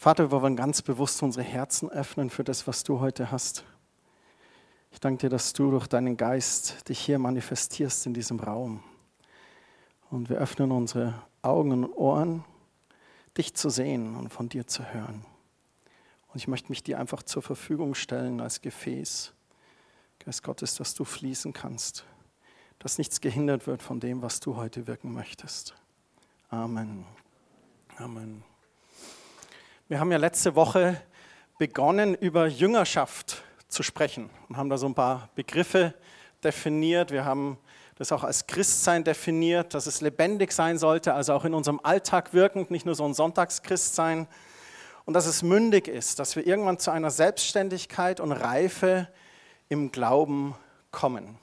Vater, wir wollen ganz bewusst unsere Herzen öffnen für das, was du heute hast. Ich danke dir, dass du durch deinen Geist dich hier manifestierst in diesem Raum. Und wir öffnen unsere Augen und Ohren, dich zu sehen und von dir zu hören. Und ich möchte mich dir einfach zur Verfügung stellen als Gefäß, Geist Gottes, dass du fließen kannst, dass nichts gehindert wird von dem, was du heute wirken möchtest. Amen. Amen. Wir haben ja letzte Woche begonnen, über Jüngerschaft zu sprechen und haben da so ein paar Begriffe definiert. Wir haben das auch als Christsein definiert, dass es lebendig sein sollte, also auch in unserem Alltag wirkend, nicht nur so ein Sonntagschristsein. Und dass es mündig ist, dass wir irgendwann zu einer Selbstständigkeit und Reife im Glauben kommen.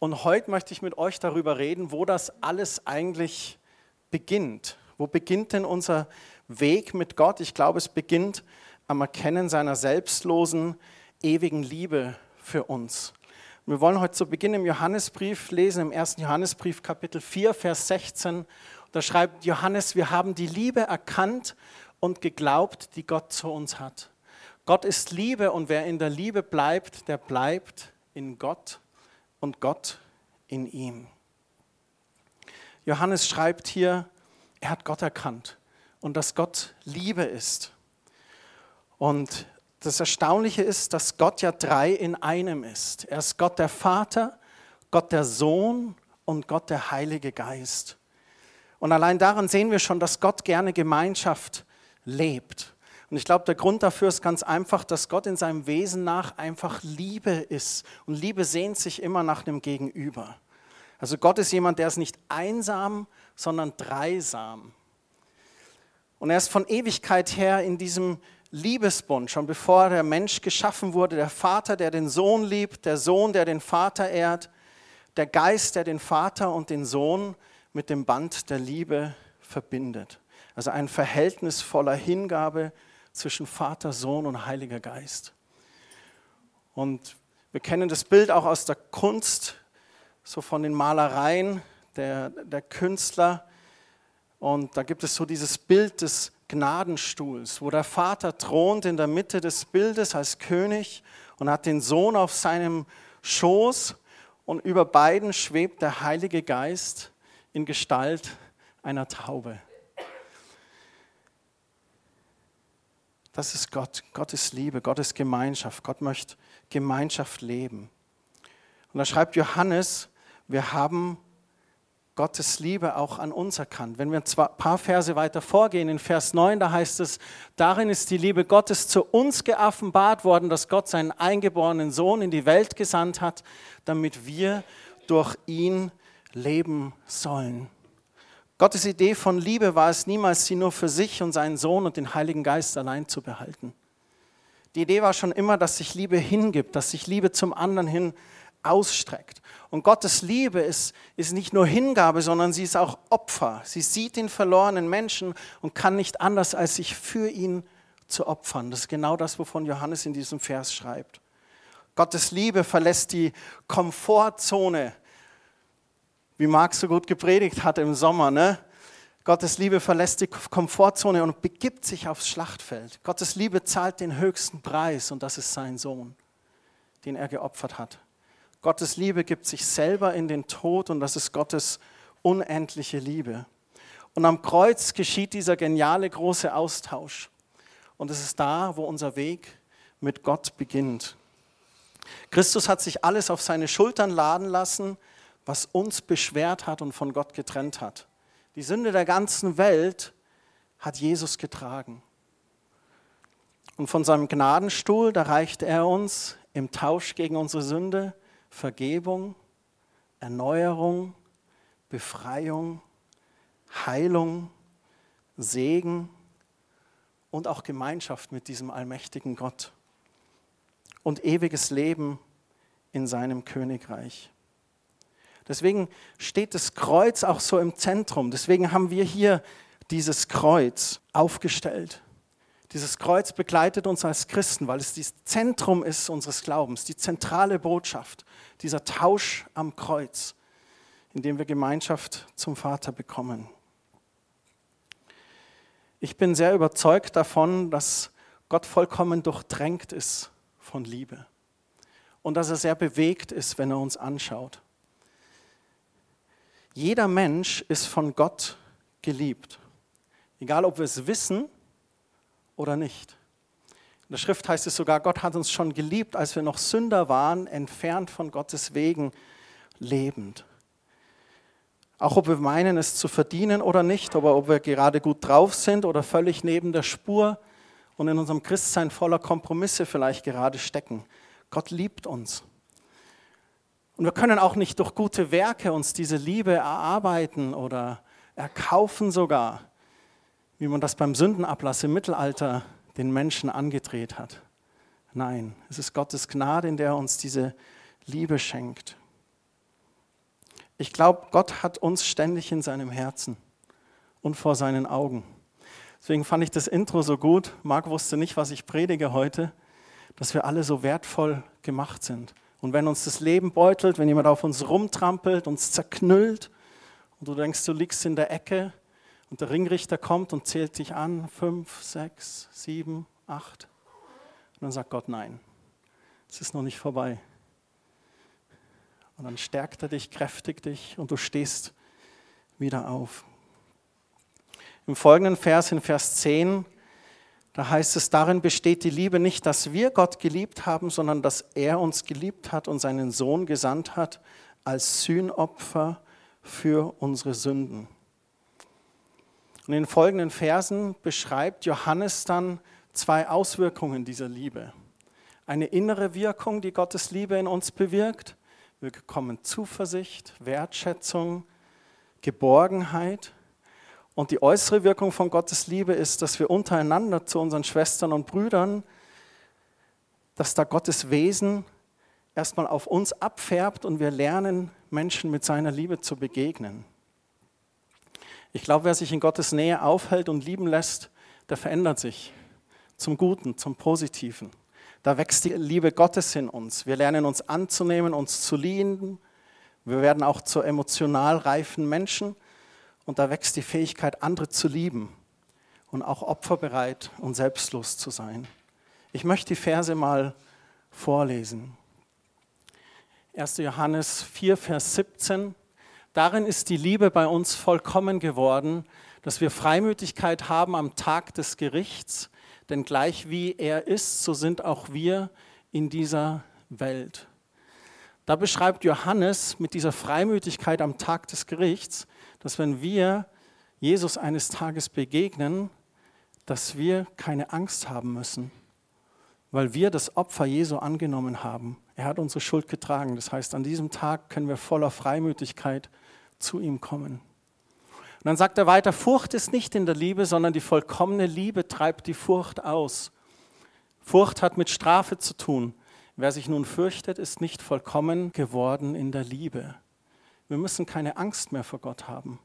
Und heute möchte ich mit euch darüber reden, wo das alles eigentlich beginnt. Wo beginnt denn unser Weg mit Gott? Ich glaube, es beginnt am Erkennen seiner selbstlosen, ewigen Liebe für uns. Wir wollen heute zu Beginn im Johannesbrief lesen, im ersten Johannesbrief Kapitel 4, Vers 16. Da schreibt Johannes, wir haben die Liebe erkannt und geglaubt, die Gott zu uns hat. Gott ist Liebe und wer in der Liebe bleibt, der bleibt in Gott und Gott in ihm. Johannes schreibt hier, er hat Gott erkannt und dass Gott Liebe ist. Und das Erstaunliche ist, dass Gott ja drei in einem ist. Er ist Gott der Vater, Gott der Sohn und Gott der Heilige Geist. Und allein daran sehen wir schon, dass Gott gerne Gemeinschaft lebt. Und ich glaube, der Grund dafür ist ganz einfach, dass Gott in seinem Wesen nach einfach Liebe ist. Und Liebe sehnt sich immer nach dem Gegenüber. Also Gott ist jemand, der ist nicht einsam, sondern dreisam. Und er ist von Ewigkeit her in diesem Liebesbund, schon bevor der Mensch geschaffen wurde, der Vater, der den Sohn liebt, der Sohn, der den Vater ehrt, der Geist, der den Vater und den Sohn mit dem Band der Liebe verbindet. Also ein Verhältnis voller Hingabe zwischen Vater, Sohn und Heiliger Geist. Und wir kennen das Bild auch aus der Kunst, so von den Malereien der, der Künstler. Und da gibt es so dieses Bild des Gnadenstuhls, wo der Vater thront in der Mitte des Bildes als König und hat den Sohn auf seinem Schoß und über beiden schwebt der Heilige Geist in Gestalt einer Taube. Das ist Gott. Gott ist Liebe, Gott ist Gemeinschaft. Gott möchte Gemeinschaft leben. Und da schreibt Johannes, wir haben Gottes Liebe auch an uns erkannt. Wenn wir ein paar Verse weiter vorgehen, in Vers 9, da heißt es, darin ist die Liebe Gottes zu uns geoffenbart worden, dass Gott seinen eingeborenen Sohn in die Welt gesandt hat, damit wir durch ihn leben sollen. Gottes Idee von Liebe war es niemals, sie nur für sich und seinen Sohn und den Heiligen Geist allein zu behalten. Die Idee war schon immer, dass sich Liebe hingibt, dass sich Liebe zum anderen hin ausstreckt. Und Gottes Liebe ist, ist nicht nur Hingabe, sondern sie ist auch Opfer. Sie sieht den verlorenen Menschen und kann nicht anders, als sich für ihn zu opfern. Das ist genau das, wovon Johannes in diesem Vers schreibt. Gottes Liebe verlässt die Komfortzone, wie Marc so gut gepredigt hat im Sommer. Ne? Gottes Liebe verlässt die Komfortzone und begibt sich aufs Schlachtfeld. Gottes Liebe zahlt den höchsten Preis und das ist sein Sohn, den er geopfert hat. Gottes Liebe gibt sich selber in den Tod und das ist Gottes unendliche Liebe. Und am Kreuz geschieht dieser geniale große Austausch. Und es ist da, wo unser Weg mit Gott beginnt. Christus hat sich alles auf seine Schultern laden lassen, was uns beschwert hat und von Gott getrennt hat. Die Sünde der ganzen Welt hat Jesus getragen. Und von seinem Gnadenstuhl, da reicht er uns im Tausch gegen unsere Sünde Vergebung, Erneuerung, Befreiung, Heilung, Segen und auch Gemeinschaft mit diesem allmächtigen Gott und ewiges Leben in seinem Königreich. Deswegen steht das Kreuz auch so im Zentrum. Deswegen haben wir hier dieses Kreuz aufgestellt. Dieses Kreuz begleitet uns als Christen, weil es das Zentrum ist unseres Glaubens, die zentrale Botschaft, dieser Tausch am Kreuz, in dem wir Gemeinschaft zum Vater bekommen. Ich bin sehr überzeugt davon, dass Gott vollkommen durchdrängt ist von Liebe und dass er sehr bewegt ist, wenn er uns anschaut. Jeder Mensch ist von Gott geliebt, egal ob wir es wissen oder nicht. In der Schrift heißt es sogar, Gott hat uns schon geliebt, als wir noch Sünder waren, entfernt von Gottes Wegen lebend. Auch ob wir meinen, es zu verdienen oder nicht, aber ob wir gerade gut drauf sind oder völlig neben der Spur und in unserem Christsein voller Kompromisse vielleicht gerade stecken. Gott liebt uns. Und wir können auch nicht durch gute Werke uns diese Liebe erarbeiten oder erkaufen sogar, wie man das beim Sündenablass im Mittelalter den Menschen angedreht hat. Nein, es ist Gottes Gnade, in der er uns diese Liebe schenkt. Ich glaube, Gott hat uns ständig in seinem Herzen und vor seinen Augen. Deswegen fand ich das Intro so gut. Marc wusste nicht, was ich predige heute, dass wir alle so wertvoll gemacht sind. Und wenn uns das Leben beutelt, wenn jemand auf uns rumtrampelt, uns zerknüllt und du denkst, du liegst in der Ecke und der Ringrichter kommt und zählt dich an, fünf, sechs, sieben, acht. Und dann sagt Gott, nein, es ist noch nicht vorbei. Und dann stärkt er dich, kräftigt dich und du stehst wieder auf. Im folgenden Vers, in Vers 10, da heißt es, darin besteht die Liebe nicht, dass wir Gott geliebt haben, sondern dass er uns geliebt hat und seinen Sohn gesandt hat als Sühnopfer für unsere Sünden. Und in den folgenden Versen beschreibt Johannes dann zwei Auswirkungen dieser Liebe. Eine innere Wirkung, die Gottes Liebe in uns bewirkt wir bekommen Zuversicht, Wertschätzung, Geborgenheit. Und die äußere Wirkung von Gottes Liebe ist, dass wir untereinander zu unseren Schwestern und Brüdern, dass da Gottes Wesen erstmal auf uns abfärbt und wir lernen, Menschen mit seiner Liebe zu begegnen. Ich glaube, wer sich in Gottes Nähe aufhält und lieben lässt, der verändert sich zum Guten, zum Positiven. Da wächst die Liebe Gottes in uns. Wir lernen uns anzunehmen, uns zu lieben. Wir werden auch zu emotional reifen Menschen. Und da wächst die Fähigkeit, andere zu lieben und auch opferbereit und selbstlos zu sein. Ich möchte die Verse mal vorlesen. 1. Johannes 4, Vers 17. Darin ist die Liebe bei uns vollkommen geworden, dass wir Freimütigkeit haben am Tag des Gerichts denn gleich wie er ist, so sind auch wir in dieser Welt. Da beschreibt Johannes mit dieser Freimütigkeit am Tag des Gerichts, dass wenn wir Jesus eines Tages begegnen, dass wir keine Angst haben müssen, weil wir das Opfer Jesu angenommen haben. Er hat unsere Schuld getragen. Das heißt, an diesem Tag können wir voller Freimütigkeit zu ihm kommen. Und dann sagt er weiter, Furcht ist nicht in der Liebe, sondern die vollkommene Liebe treibt die Furcht aus. Furcht hat mit Strafe zu tun. Wer sich nun fürchtet, ist nicht vollkommen geworden in der Liebe. Wir müssen keine Angst mehr vor Gott haben.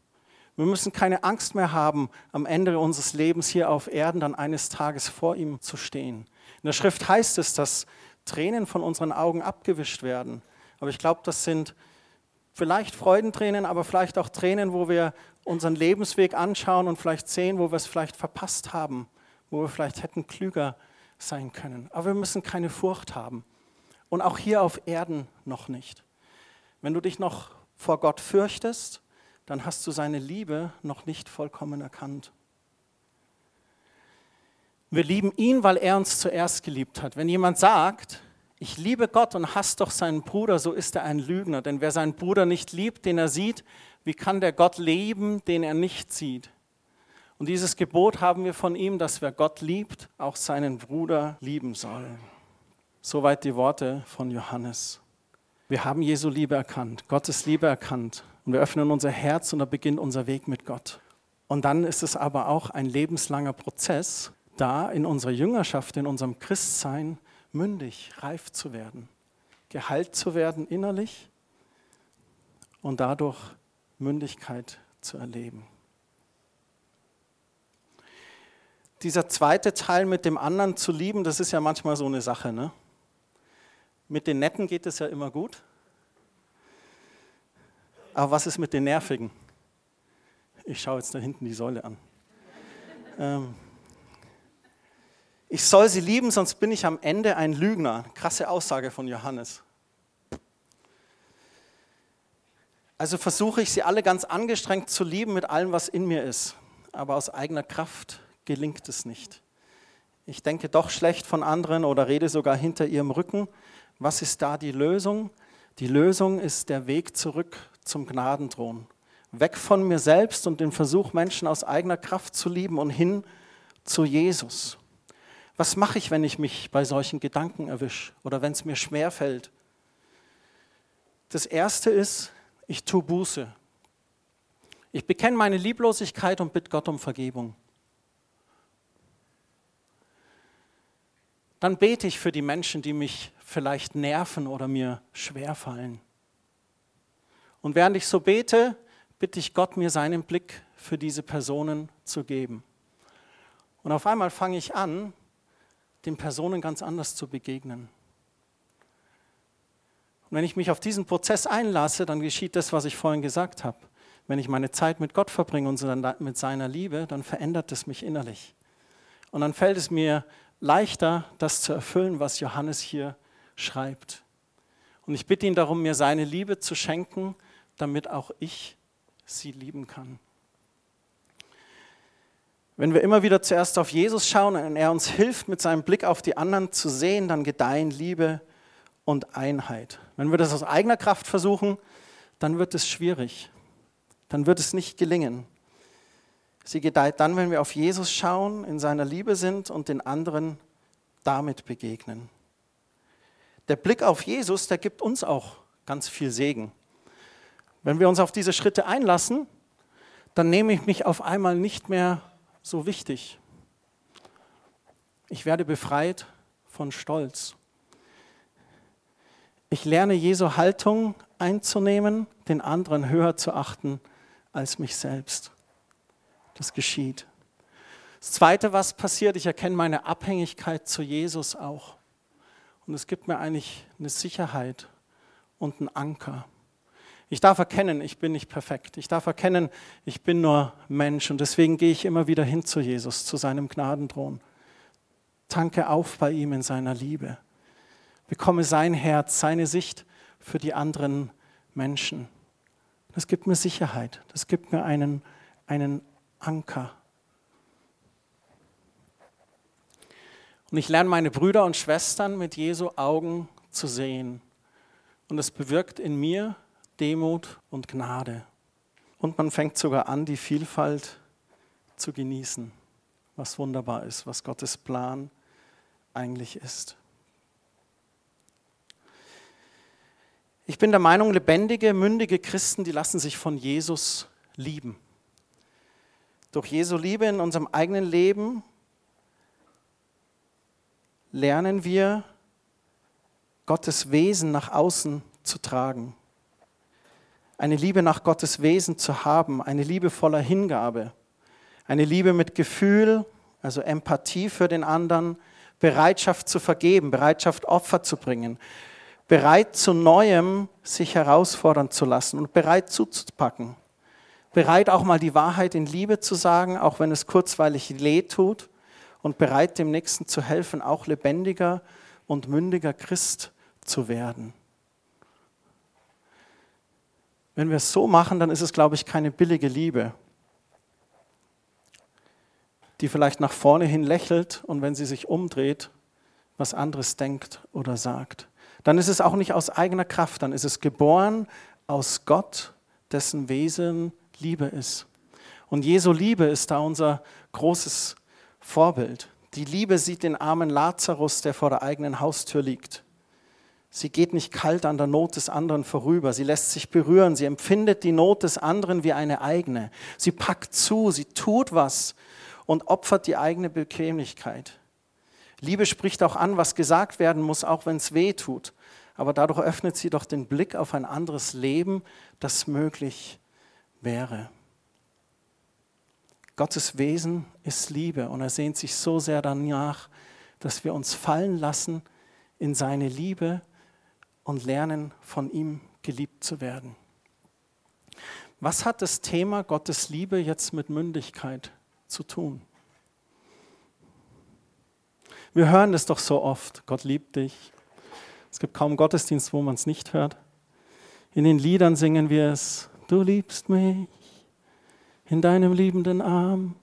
Wir müssen keine Angst mehr haben, am Ende unseres Lebens hier auf Erden dann eines Tages vor ihm zu stehen. In der Schrift heißt es, dass Tränen von unseren Augen abgewischt werden. Aber ich glaube, das sind vielleicht Freudentränen, aber vielleicht auch Tränen, wo wir unseren Lebensweg anschauen und vielleicht sehen, wo wir es vielleicht verpasst haben, wo wir vielleicht hätten klüger sein können. Aber wir müssen keine Furcht haben. Und auch hier auf Erden noch nicht. Wenn du dich noch vor Gott fürchtest, dann hast du seine Liebe noch nicht vollkommen erkannt. Wir lieben ihn, weil er uns zuerst geliebt hat. Wenn jemand sagt, ich liebe Gott und hasst doch seinen Bruder, so ist er ein Lügner. Denn wer seinen Bruder nicht liebt, den er sieht, wie kann der Gott leben, den er nicht sieht? Und dieses Gebot haben wir von ihm, dass wer Gott liebt, auch seinen Bruder lieben soll. Soweit die Worte von Johannes. Wir haben Jesu Liebe erkannt, Gottes Liebe erkannt. Und wir öffnen unser Herz und da beginnt unser Weg mit Gott. Und dann ist es aber auch ein lebenslanger Prozess, da in unserer Jüngerschaft, in unserem Christsein mündig, reif zu werden, geheilt zu werden innerlich und dadurch Mündigkeit zu erleben. Dieser zweite Teil mit dem anderen zu lieben, das ist ja manchmal so eine Sache. Ne? Mit den Netten geht es ja immer gut. Aber was ist mit den Nervigen? Ich schaue jetzt da hinten die Säule an. Ähm, ich soll sie lieben, sonst bin ich am Ende ein Lügner. Krasse Aussage von Johannes. Also versuche ich sie alle ganz angestrengt zu lieben mit allem, was in mir ist. Aber aus eigener Kraft gelingt es nicht. Ich denke doch schlecht von anderen oder rede sogar hinter ihrem Rücken. Was ist da die Lösung? Die Lösung ist der Weg zurück zum Gnadenthron. Weg von mir selbst und den Versuch, Menschen aus eigener Kraft zu lieben und hin zu Jesus. Was mache ich, wenn ich mich bei solchen Gedanken erwische oder wenn es mir schwer fällt? Das erste ist, ich tue Buße. Ich bekenne meine Lieblosigkeit und bitte Gott um Vergebung. Dann bete ich für die Menschen, die mich vielleicht nerven oder mir schwerfallen. Und während ich so bete, bitte ich Gott, mir seinen Blick für diese Personen zu geben. Und auf einmal fange ich an, den Personen ganz anders zu begegnen. Und wenn ich mich auf diesen Prozess einlasse, dann geschieht das, was ich vorhin gesagt habe. Wenn ich meine Zeit mit Gott verbringe und mit seiner Liebe, dann verändert es mich innerlich. Und dann fällt es mir leichter, das zu erfüllen, was Johannes hier schreibt. Und ich bitte ihn darum, mir seine Liebe zu schenken, damit auch ich sie lieben kann. Wenn wir immer wieder zuerst auf Jesus schauen und er uns hilft, mit seinem Blick auf die anderen zu sehen, dann gedeihen Liebe und Einheit. Wenn wir das aus eigener Kraft versuchen, dann wird es schwierig. Dann wird es nicht gelingen. Sie gedeiht dann, wenn wir auf Jesus schauen, in seiner Liebe sind und den anderen damit begegnen. Der Blick auf Jesus, der gibt uns auch ganz viel Segen. Wenn wir uns auf diese Schritte einlassen, dann nehme ich mich auf einmal nicht mehr so wichtig. Ich werde befreit von Stolz. Ich lerne Jesu Haltung einzunehmen, den anderen höher zu achten als mich selbst. Das geschieht. Das Zweite, was passiert, ich erkenne meine Abhängigkeit zu Jesus auch. Und es gibt mir eigentlich eine Sicherheit und einen Anker. Ich darf erkennen, ich bin nicht perfekt. Ich darf erkennen, ich bin nur Mensch. Und deswegen gehe ich immer wieder hin zu Jesus, zu seinem Gnadenthron. Tanke auf bei ihm in seiner Liebe. Bekomme sein Herz, seine Sicht für die anderen Menschen. Das gibt mir Sicherheit. Das gibt mir einen, einen Anker. Und ich lerne meine Brüder und Schwestern mit Jesu Augen zu sehen. Und es bewirkt in mir Demut und Gnade. Und man fängt sogar an, die Vielfalt zu genießen, was wunderbar ist, was Gottes Plan eigentlich ist. Ich bin der Meinung, lebendige, mündige Christen, die lassen sich von Jesus lieben. Durch Jesu Liebe in unserem eigenen Leben lernen wir, Gottes Wesen nach außen zu tragen. Eine Liebe nach Gottes Wesen zu haben, eine Liebe voller Hingabe, eine Liebe mit Gefühl, also Empathie für den anderen, Bereitschaft zu vergeben, Bereitschaft Opfer zu bringen, bereit zu Neuem sich herausfordern zu lassen und bereit zuzupacken, bereit auch mal die Wahrheit in Liebe zu sagen, auch wenn es kurzweilig weh tut und bereit, dem Nächsten zu helfen, auch lebendiger und mündiger Christ zu werden. Wenn wir es so machen, dann ist es, glaube ich, keine billige Liebe, die vielleicht nach vorne hin lächelt und wenn sie sich umdreht, was anderes denkt oder sagt. Dann ist es auch nicht aus eigener Kraft, dann ist es geboren aus Gott, dessen Wesen Liebe ist. Und Jesu Liebe ist da unser großes Vorbild. Die Liebe sieht den armen Lazarus, der vor der eigenen Haustür liegt. Sie geht nicht kalt an der Not des anderen vorüber. Sie lässt sich berühren. Sie empfindet die Not des anderen wie eine eigene. Sie packt zu. Sie tut was und opfert die eigene Bequemlichkeit. Liebe spricht auch an, was gesagt werden muss, auch wenn es weh tut. Aber dadurch öffnet sie doch den Blick auf ein anderes Leben, das möglich wäre. Gottes Wesen ist Liebe und er sehnt sich so sehr danach, dass wir uns fallen lassen in seine Liebe und lernen, von ihm geliebt zu werden. Was hat das Thema Gottes Liebe jetzt mit Mündigkeit zu tun? Wir hören das doch so oft. Gott liebt dich. Es gibt kaum Gottesdienst, wo man es nicht hört. In den Liedern singen wir es. Du liebst mich in deinem liebenden Arm.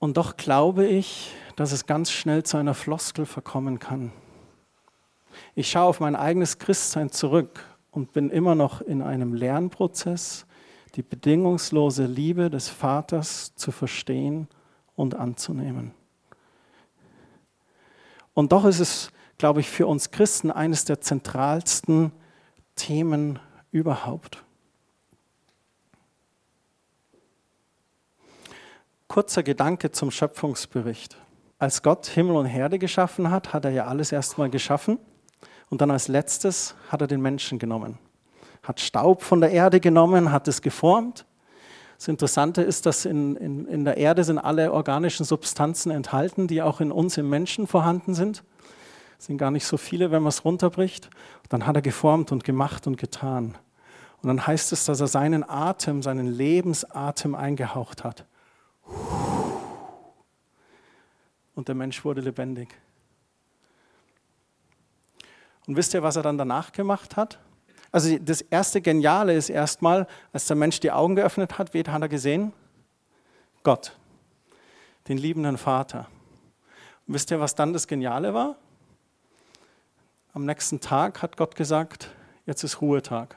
Und doch glaube ich, dass es ganz schnell zu einer Floskel verkommen kann. Ich schaue auf mein eigenes Christsein zurück und bin immer noch in einem Lernprozess, die bedingungslose Liebe des Vaters zu verstehen und anzunehmen. Und doch ist es, glaube ich, für uns Christen eines der zentralsten Themen überhaupt. Kurzer Gedanke zum Schöpfungsbericht. Als Gott Himmel und Erde geschaffen hat, hat er ja alles erstmal geschaffen und dann als letztes hat er den Menschen genommen. Hat Staub von der Erde genommen, hat es geformt. Das Interessante ist, dass in, in, in der Erde sind alle organischen Substanzen enthalten, die auch in uns im Menschen vorhanden sind. Es sind gar nicht so viele, wenn man es runterbricht. Und dann hat er geformt und gemacht und getan. Und dann heißt es, dass er seinen Atem, seinen Lebensatem eingehaucht hat. Und der Mensch wurde lebendig. Und wisst ihr, was er dann danach gemacht hat? Also das erste Geniale ist erstmal, als der Mensch die Augen geöffnet hat, wen hat er gesehen? Gott, den liebenden Vater. Und wisst ihr, was dann das Geniale war? Am nächsten Tag hat Gott gesagt, jetzt ist Ruhetag.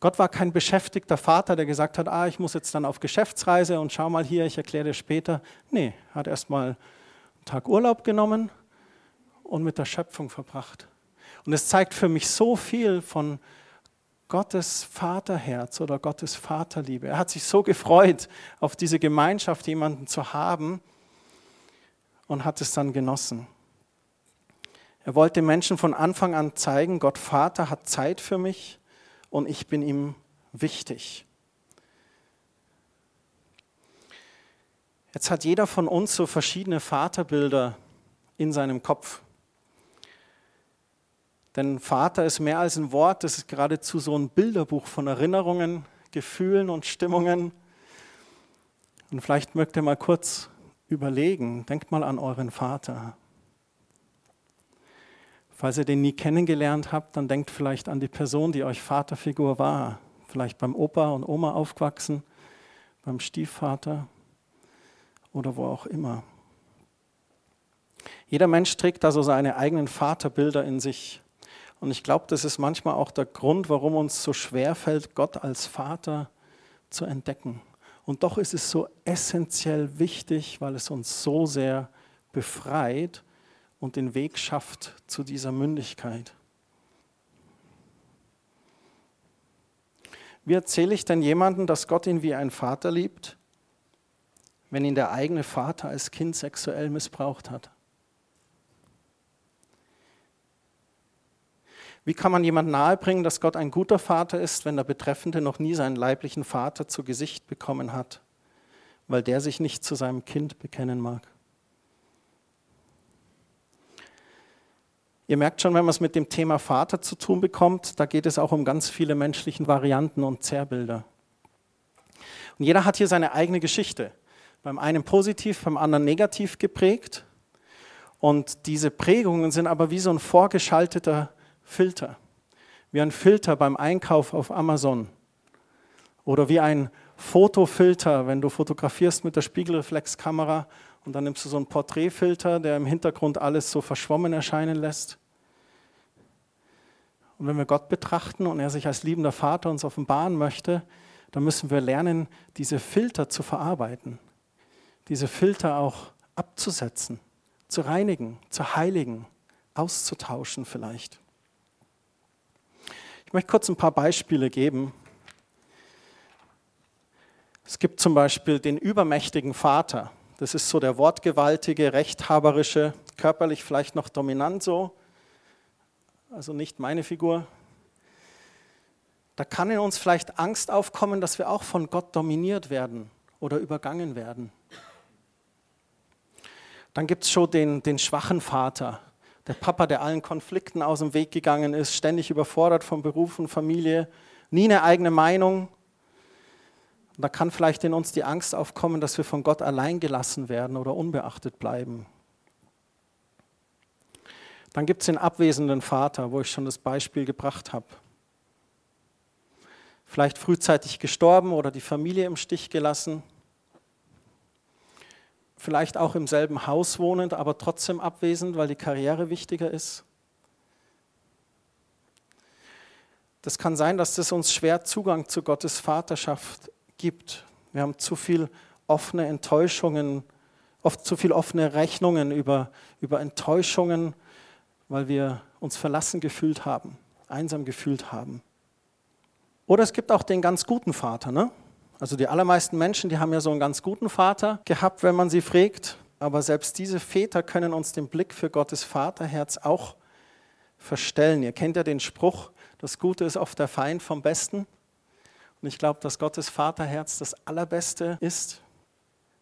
Gott war kein beschäftigter Vater, der gesagt hat, ah, ich muss jetzt dann auf Geschäftsreise und schau mal hier, ich erkläre dir später. Nee, er hat erstmal einen Tag Urlaub genommen, und mit der Schöpfung verbracht. Und es zeigt für mich so viel von Gottes Vaterherz oder Gottes Vaterliebe. Er hat sich so gefreut, auf diese Gemeinschaft jemanden zu haben und hat es dann genossen. Er wollte Menschen von Anfang an zeigen, Gott Vater hat Zeit für mich und ich bin ihm wichtig. Jetzt hat jeder von uns so verschiedene Vaterbilder in seinem Kopf. Denn Vater ist mehr als ein Wort, das ist geradezu so ein Bilderbuch von Erinnerungen, Gefühlen und Stimmungen. Und vielleicht mögt ihr mal kurz überlegen, denkt mal an euren Vater. Falls ihr den nie kennengelernt habt, dann denkt vielleicht an die Person, die euch Vaterfigur war. Vielleicht beim Opa und Oma aufgewachsen, beim Stiefvater oder wo auch immer. Jeder Mensch trägt also seine eigenen Vaterbilder in sich. Und ich glaube, das ist manchmal auch der Grund, warum uns so schwer fällt, Gott als Vater zu entdecken. Und doch ist es so essentiell wichtig, weil es uns so sehr befreit und den Weg schafft zu dieser Mündigkeit. Wie erzähle ich denn jemandem, dass Gott ihn wie ein Vater liebt, wenn ihn der eigene Vater als Kind sexuell missbraucht hat? Wie kann man jemand nahebringen, dass Gott ein guter Vater ist, wenn der Betreffende noch nie seinen leiblichen Vater zu Gesicht bekommen hat, weil der sich nicht zu seinem Kind bekennen mag? Ihr merkt schon, wenn man es mit dem Thema Vater zu tun bekommt, da geht es auch um ganz viele menschliche Varianten und Zerrbilder. Und jeder hat hier seine eigene Geschichte. Beim einen positiv, beim anderen negativ geprägt. Und diese Prägungen sind aber wie so ein vorgeschalteter Filter. Wie ein Filter beim Einkauf auf Amazon. Oder wie ein Fotofilter, wenn du fotografierst mit der Spiegelreflexkamera und dann nimmst du so einen Porträtfilter, der im Hintergrund alles so verschwommen erscheinen lässt. Und wenn wir Gott betrachten und er sich als liebender Vater uns offenbaren möchte, dann müssen wir lernen, diese Filter zu verarbeiten, diese Filter auch abzusetzen, zu reinigen, zu heiligen, auszutauschen vielleicht. Ich möchte kurz ein paar Beispiele geben. Es gibt zum Beispiel den übermächtigen Vater. Das ist so der wortgewaltige, rechthaberische, körperlich vielleicht noch dominant so. Also nicht meine Figur. Da kann in uns vielleicht Angst aufkommen, dass wir auch von Gott dominiert werden oder übergangen werden. Dann gibt es schon den, den schwachen Vater der Papa, der allen Konflikten aus dem Weg gegangen ist, ständig überfordert von Beruf und Familie, nie eine eigene Meinung. Und da kann vielleicht in uns die Angst aufkommen, dass wir von Gott allein gelassen werden oder unbeachtet bleiben. Dann gibt es den abwesenden Vater, wo ich schon das Beispiel gebracht habe. Vielleicht frühzeitig gestorben oder die Familie im Stich gelassen. Vielleicht auch im selben Haus wohnend, aber trotzdem abwesend, weil die Karriere wichtiger ist. Das kann sein, dass das uns schwer Zugang zu Gottes Vaterschaft gibt. Wir haben zu viel offene Enttäuschungen, oft zu viel offene Rechnungen über, über Enttäuschungen, weil wir uns verlassen gefühlt haben, einsam gefühlt haben. Oder es gibt auch den ganz guten Vater. Ne? Also die allermeisten Menschen, die haben ja so einen ganz guten Vater gehabt, wenn man sie fragt. Aber selbst diese Väter können uns den Blick für Gottes Vaterherz auch verstellen. Ihr kennt ja den Spruch, das Gute ist oft der Feind vom Besten. Und ich glaube, dass Gottes Vaterherz das Allerbeste ist.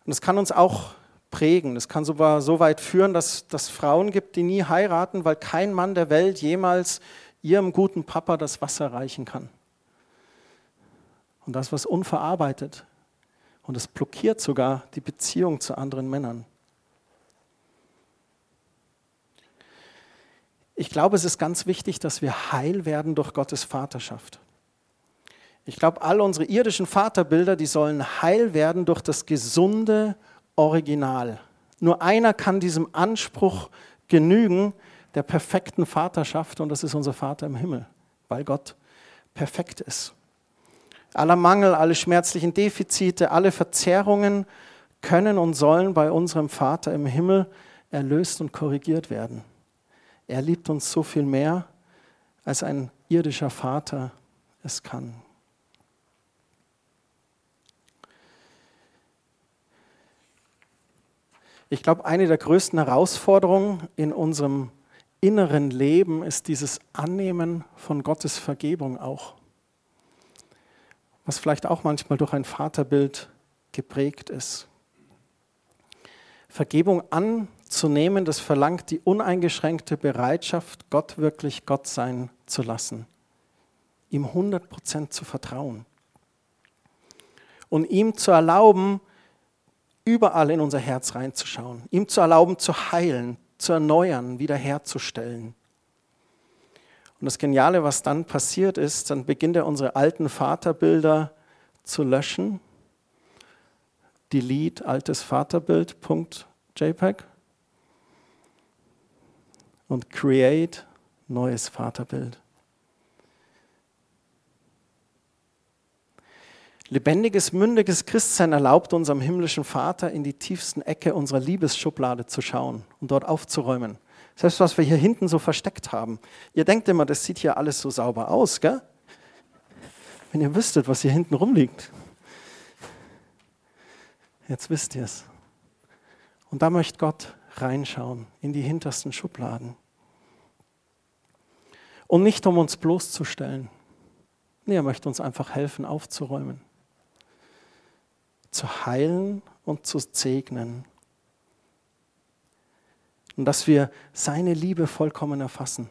Und es kann uns auch prägen. Es kann sogar so weit führen, dass es Frauen gibt, die nie heiraten, weil kein Mann der Welt jemals ihrem guten Papa das Wasser reichen kann. Und das was unverarbeitet. Und es blockiert sogar die Beziehung zu anderen Männern. Ich glaube, es ist ganz wichtig, dass wir heil werden durch Gottes Vaterschaft. Ich glaube, all unsere irdischen Vaterbilder, die sollen heil werden durch das gesunde Original. Nur einer kann diesem Anspruch genügen, der perfekten Vaterschaft, und das ist unser Vater im Himmel, weil Gott perfekt ist. Aller Mangel, alle schmerzlichen Defizite, alle Verzerrungen können und sollen bei unserem Vater im Himmel erlöst und korrigiert werden. Er liebt uns so viel mehr, als ein irdischer Vater es kann. Ich glaube, eine der größten Herausforderungen in unserem inneren Leben ist dieses Annehmen von Gottes Vergebung auch. Was vielleicht auch manchmal durch ein Vaterbild geprägt ist. Vergebung anzunehmen, das verlangt die uneingeschränkte Bereitschaft, Gott wirklich Gott sein zu lassen. Ihm 100% zu vertrauen. Und ihm zu erlauben, überall in unser Herz reinzuschauen, ihm zu erlauben, zu heilen, zu erneuern, wiederherzustellen. Und das Geniale, was dann passiert ist, dann beginnt er unsere alten Vaterbilder zu löschen. Delete altes Vaterbild.jpg und create neues Vaterbild. Lebendiges, mündiges Christsein erlaubt unserem himmlischen Vater in die tiefsten Ecke unserer Liebesschublade zu schauen und dort aufzuräumen. Selbst was wir hier hinten so versteckt haben. Ihr denkt immer, das sieht hier alles so sauber aus, gell? Wenn ihr wüsstet, was hier hinten rumliegt. Jetzt wisst ihr es. Und da möchte Gott reinschauen in die hintersten Schubladen. Und nicht um uns bloßzustellen. Nee, er möchte uns einfach helfen, aufzuräumen zu heilen und zu segnen. Und dass wir seine Liebe vollkommen erfassen.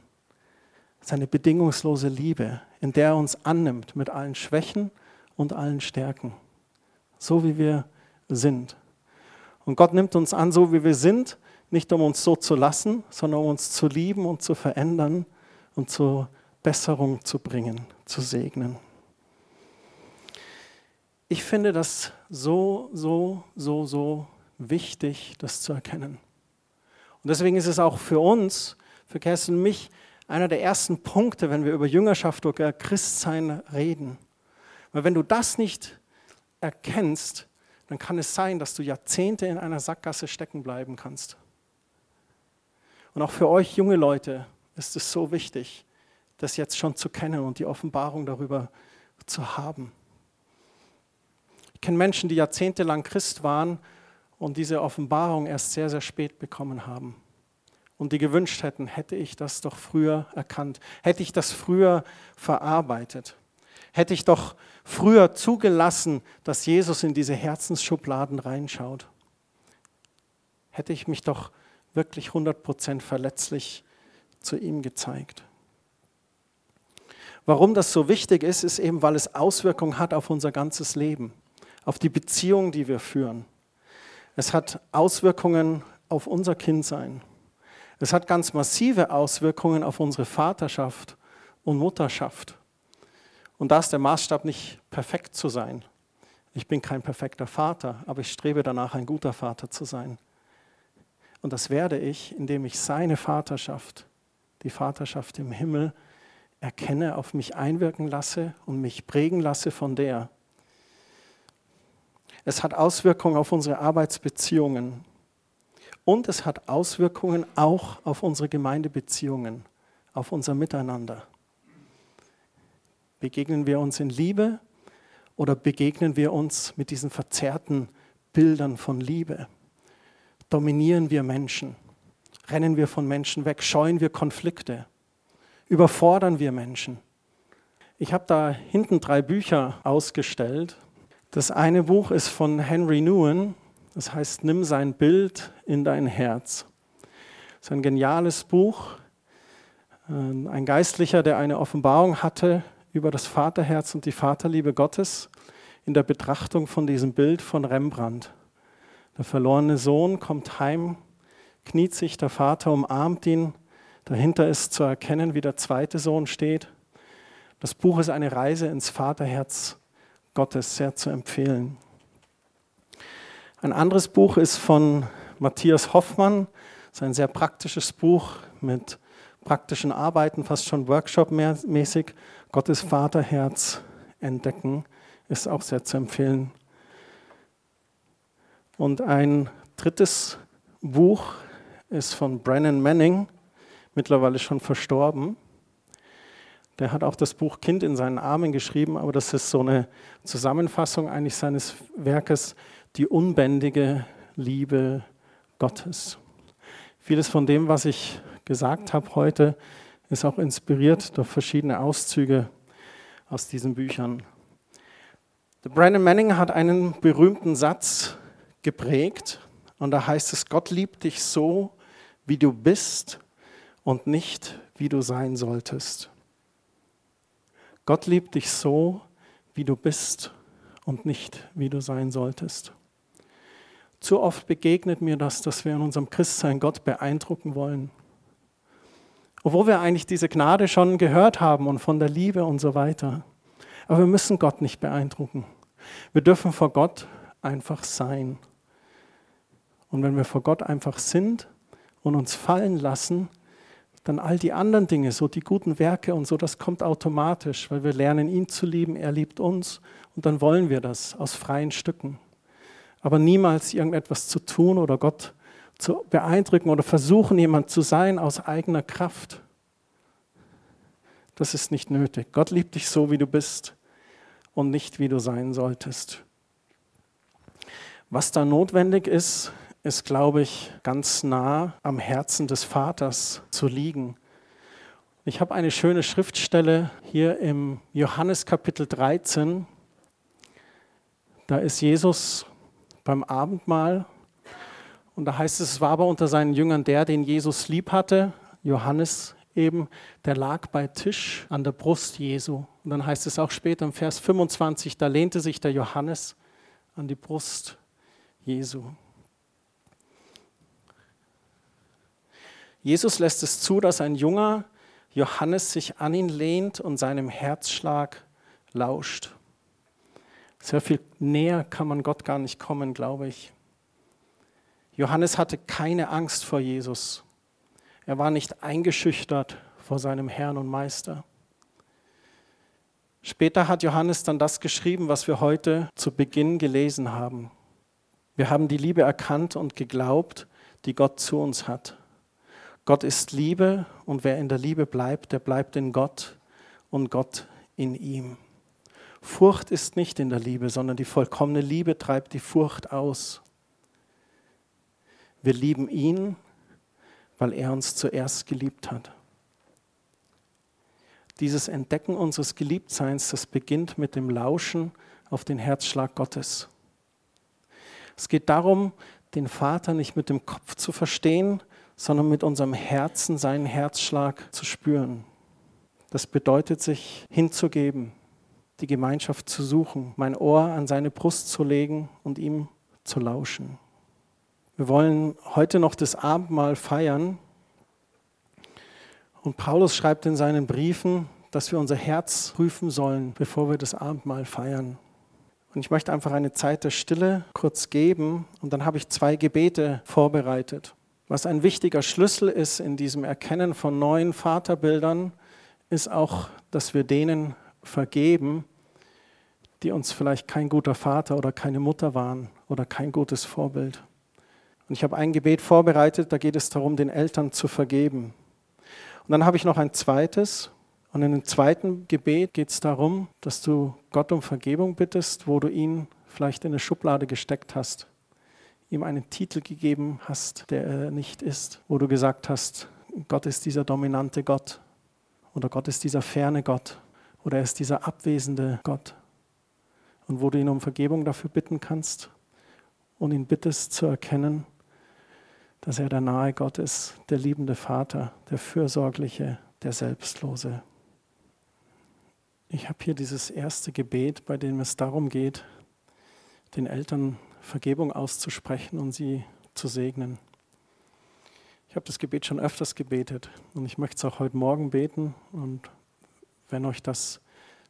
Seine bedingungslose Liebe, in der er uns annimmt mit allen Schwächen und allen Stärken. So wie wir sind. Und Gott nimmt uns an, so wie wir sind, nicht um uns so zu lassen, sondern um uns zu lieben und zu verändern und zur Besserung zu bringen, zu segnen. Ich finde das so, so, so, so wichtig, das zu erkennen. Und deswegen ist es auch für uns, für Kerstin und mich, einer der ersten Punkte, wenn wir über Jüngerschaft oder Christsein reden. Weil wenn du das nicht erkennst, dann kann es sein, dass du Jahrzehnte in einer Sackgasse stecken bleiben kannst. Und auch für euch junge Leute ist es so wichtig, das jetzt schon zu kennen und die Offenbarung darüber zu haben. Ich kenne Menschen, die jahrzehntelang Christ waren und diese Offenbarung erst sehr, sehr spät bekommen haben. Und die gewünscht hätten, hätte ich das doch früher erkannt, hätte ich das früher verarbeitet, hätte ich doch früher zugelassen, dass Jesus in diese Herzensschubladen reinschaut. Hätte ich mich doch wirklich 100% verletzlich zu ihm gezeigt. Warum das so wichtig ist, ist eben, weil es Auswirkungen hat auf unser ganzes Leben auf die Beziehung, die wir führen. Es hat Auswirkungen auf unser Kindsein. Es hat ganz massive Auswirkungen auf unsere Vaterschaft und Mutterschaft. Und da ist der Maßstab nicht perfekt zu sein. Ich bin kein perfekter Vater, aber ich strebe danach, ein guter Vater zu sein. Und das werde ich, indem ich seine Vaterschaft, die Vaterschaft im Himmel, erkenne, auf mich einwirken lasse und mich prägen lasse von der. Es hat Auswirkungen auf unsere Arbeitsbeziehungen. Und es hat Auswirkungen auch auf unsere Gemeindebeziehungen, auf unser Miteinander. Begegnen wir uns in Liebe oder begegnen wir uns mit diesen verzerrten Bildern von Liebe? Dominieren wir Menschen? Rennen wir von Menschen weg? Scheuen wir Konflikte? Überfordern wir Menschen? Ich habe da hinten drei Bücher ausgestellt. Das eine Buch ist von Henry Nguyen, das heißt Nimm sein Bild in dein Herz. Das ist ein geniales Buch. Ein Geistlicher, der eine Offenbarung hatte über das Vaterherz und die Vaterliebe Gottes in der Betrachtung von diesem Bild von Rembrandt. Der verlorene Sohn kommt heim, kniet sich, der Vater umarmt ihn. Dahinter ist zu erkennen, wie der zweite Sohn steht. Das Buch ist eine Reise ins Vaterherz Gottes, sehr zu empfehlen. Ein anderes Buch ist von Matthias Hoffmann. Das ist ein sehr praktisches Buch mit praktischen Arbeiten, fast schon Workshop-mäßig. Gottes Vaterherz entdecken ist auch sehr zu empfehlen. Und ein drittes Buch ist von Brennan Manning, mittlerweile schon verstorben. Der hat auch das Buch Kind in seinen Armen geschrieben, aber das ist so eine Zusammenfassung eigentlich seines Werkes, die unbändige Liebe Gottes. Vieles von dem, was ich gesagt habe heute, ist auch inspiriert durch verschiedene Auszüge aus diesen Büchern. Brandon Manning hat einen berühmten Satz geprägt und da heißt es, Gott liebt dich so, wie du bist und nicht, wie du sein solltest. Gott liebt dich so, wie du bist und nicht, wie du sein solltest. Zu oft begegnet mir das, dass wir in unserem Christsein Gott beeindrucken wollen obwohl wir eigentlich diese Gnade schon gehört haben und von der Liebe und so weiter. Aber wir müssen Gott nicht beeindrucken. Wir dürfen vor Gott einfach sein. Und wenn wir vor Gott einfach sind und uns fallen lassen, dann all die anderen Dinge, so die guten Werke und so, das kommt automatisch, weil wir lernen, ihn zu lieben, er liebt uns und dann wollen wir das aus freien Stücken. Aber niemals irgendetwas zu tun oder Gott zu beeindrucken oder versuchen, jemand zu sein aus eigener Kraft. Das ist nicht nötig. Gott liebt dich so, wie du bist und nicht, wie du sein solltest. Was da notwendig ist, ist, glaube ich, ganz nah am Herzen des Vaters zu liegen. Ich habe eine schöne Schriftstelle hier im Johannes Kapitel 13. Da ist Jesus beim Abendmahl und da heißt es, es war aber unter seinen Jüngern der, den Jesus lieb hatte, Johannes eben, der lag bei Tisch an der Brust Jesu. Und dann heißt es auch später im Vers 25, da lehnte sich der Johannes an die Brust Jesu. Jesus lässt es zu, dass ein junger Johannes sich an ihn lehnt und seinem Herzschlag lauscht. Sehr viel näher kann man Gott gar nicht kommen, glaube ich. Johannes hatte keine Angst vor Jesus. Er war nicht eingeschüchtert vor seinem Herrn und Meister. Später hat Johannes dann das geschrieben, was wir heute zu Beginn gelesen haben. Wir haben die Liebe erkannt und geglaubt, die Gott zu uns hat. Gott ist Liebe und wer in der Liebe bleibt, der bleibt in Gott und Gott in ihm. Furcht ist nicht in der Liebe, sondern die vollkommene Liebe treibt die Furcht aus. Wir lieben ihn, weil er uns zuerst geliebt hat. Dieses Entdecken unseres Geliebtseins, das beginnt mit dem Lauschen auf den Herzschlag Gottes. Es geht darum, den Vater nicht mit dem Kopf zu verstehen, sondern mit unserem Herzen seinen Herzschlag zu spüren. Das bedeutet, sich hinzugeben, die Gemeinschaft zu suchen, mein Ohr an seine Brust zu legen und ihm zu lauschen. Wir wollen heute noch das Abendmahl feiern. Und Paulus schreibt in seinen Briefen, dass wir unser Herz prüfen sollen, bevor wir das Abendmahl feiern. Und ich möchte einfach eine Zeit der Stille kurz geben und dann habe ich zwei Gebete vorbereitet. Was ein wichtiger Schlüssel ist in diesem Erkennen von neuen Vaterbildern, ist auch, dass wir denen vergeben, die uns vielleicht kein guter Vater oder keine Mutter waren oder kein gutes Vorbild. Und ich habe ein Gebet vorbereitet, da geht es darum, den Eltern zu vergeben. Und dann habe ich noch ein zweites. Und in dem zweiten Gebet geht es darum, dass du Gott um Vergebung bittest, wo du ihn vielleicht in eine Schublade gesteckt hast, ihm einen Titel gegeben hast, der er nicht ist, wo du gesagt hast, Gott ist dieser dominante Gott oder Gott ist dieser ferne Gott oder er ist dieser abwesende Gott. Und wo du ihn um Vergebung dafür bitten kannst und ihn bittest zu erkennen, dass er der nahe Gott ist, der liebende Vater, der fürsorgliche, der selbstlose. Ich habe hier dieses erste Gebet, bei dem es darum geht, den Eltern Vergebung auszusprechen und sie zu segnen. Ich habe das Gebet schon öfters gebetet und ich möchte es auch heute Morgen beten. Und wenn euch das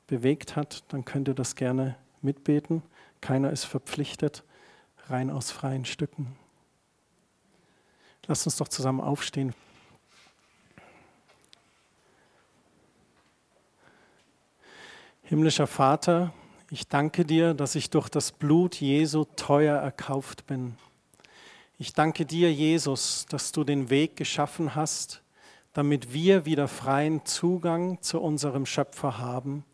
bewegt hat, dann könnt ihr das gerne mitbeten. Keiner ist verpflichtet, rein aus freien Stücken. Lasst uns doch zusammen aufstehen. Himmlischer Vater, ich danke dir, dass ich durch das Blut Jesu teuer erkauft bin. Ich danke dir, Jesus, dass du den Weg geschaffen hast, damit wir wieder freien Zugang zu unserem Schöpfer haben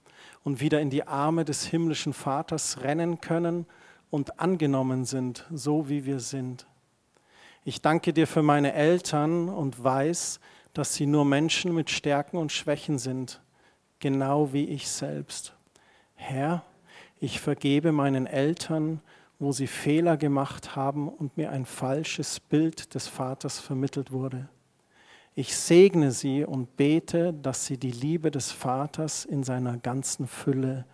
und wieder in die Arme des himmlischen Vaters rennen können und angenommen sind, so wie wir sind. Ich danke dir für meine Eltern und weiß, dass sie nur Menschen mit Stärken und Schwächen sind, genau wie ich selbst. Herr, ich vergebe meinen Eltern, wo sie Fehler gemacht haben und mir ein falsches Bild des Vaters vermittelt wurde. Ich segne sie und bete, dass sie die Liebe des Vaters in seiner ganzen Fülle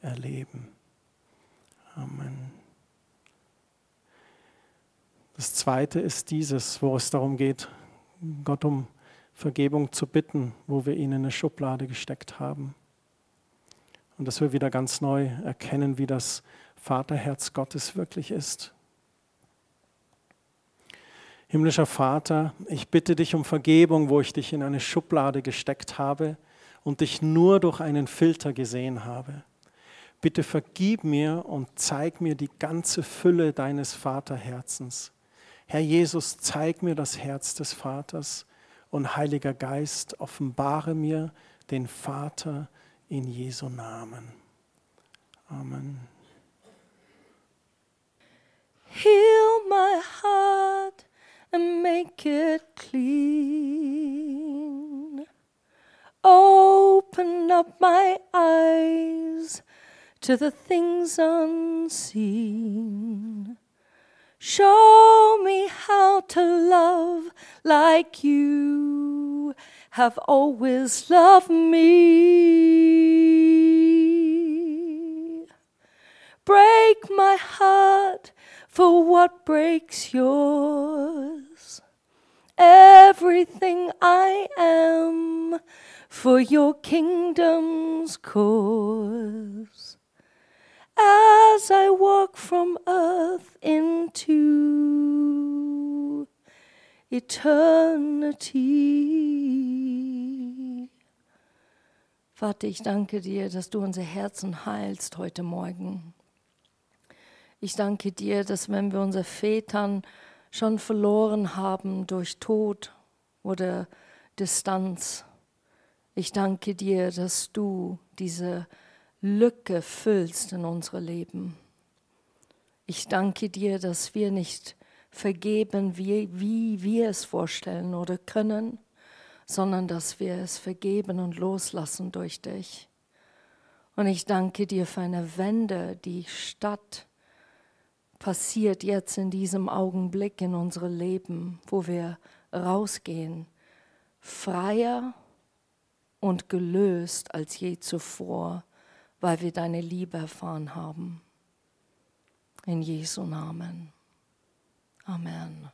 erleben. Amen. Das zweite ist dieses, wo es darum geht, Gott um Vergebung zu bitten, wo wir ihn in eine Schublade gesteckt haben. Und dass wir wieder ganz neu erkennen, wie das Vaterherz Gottes wirklich ist. Himmlischer Vater, ich bitte dich um Vergebung, wo ich dich in eine Schublade gesteckt habe und dich nur durch einen Filter gesehen habe. Bitte vergib mir und zeig mir die ganze Fülle deines Vaterherzens. Herr Jesus, zeig mir das Herz des Vaters und Heiliger Geist, offenbare mir den Vater in Jesu Namen. Amen. Heal my heart and make it clean. Open up my eyes to the things unseen. Show me how to love like you have always loved me. Break my heart for what breaks yours. Everything I am for your kingdom's cause as I walk from earth into eternity. Vater, ich danke dir, dass du unser Herzen heilst heute Morgen. Ich danke dir, dass wenn wir unsere Vätern schon verloren haben durch Tod oder Distanz, ich danke dir, dass du diese Lücke füllst in unsere Leben. Ich danke dir, dass wir nicht vergeben, wie, wie wir es vorstellen oder können, sondern dass wir es vergeben und loslassen durch dich. Und ich danke dir für eine Wende, die statt passiert jetzt in diesem Augenblick in unser Leben, wo wir rausgehen, freier und gelöst als je zuvor weil wir deine Liebe erfahren haben. In Jesu Namen. Amen.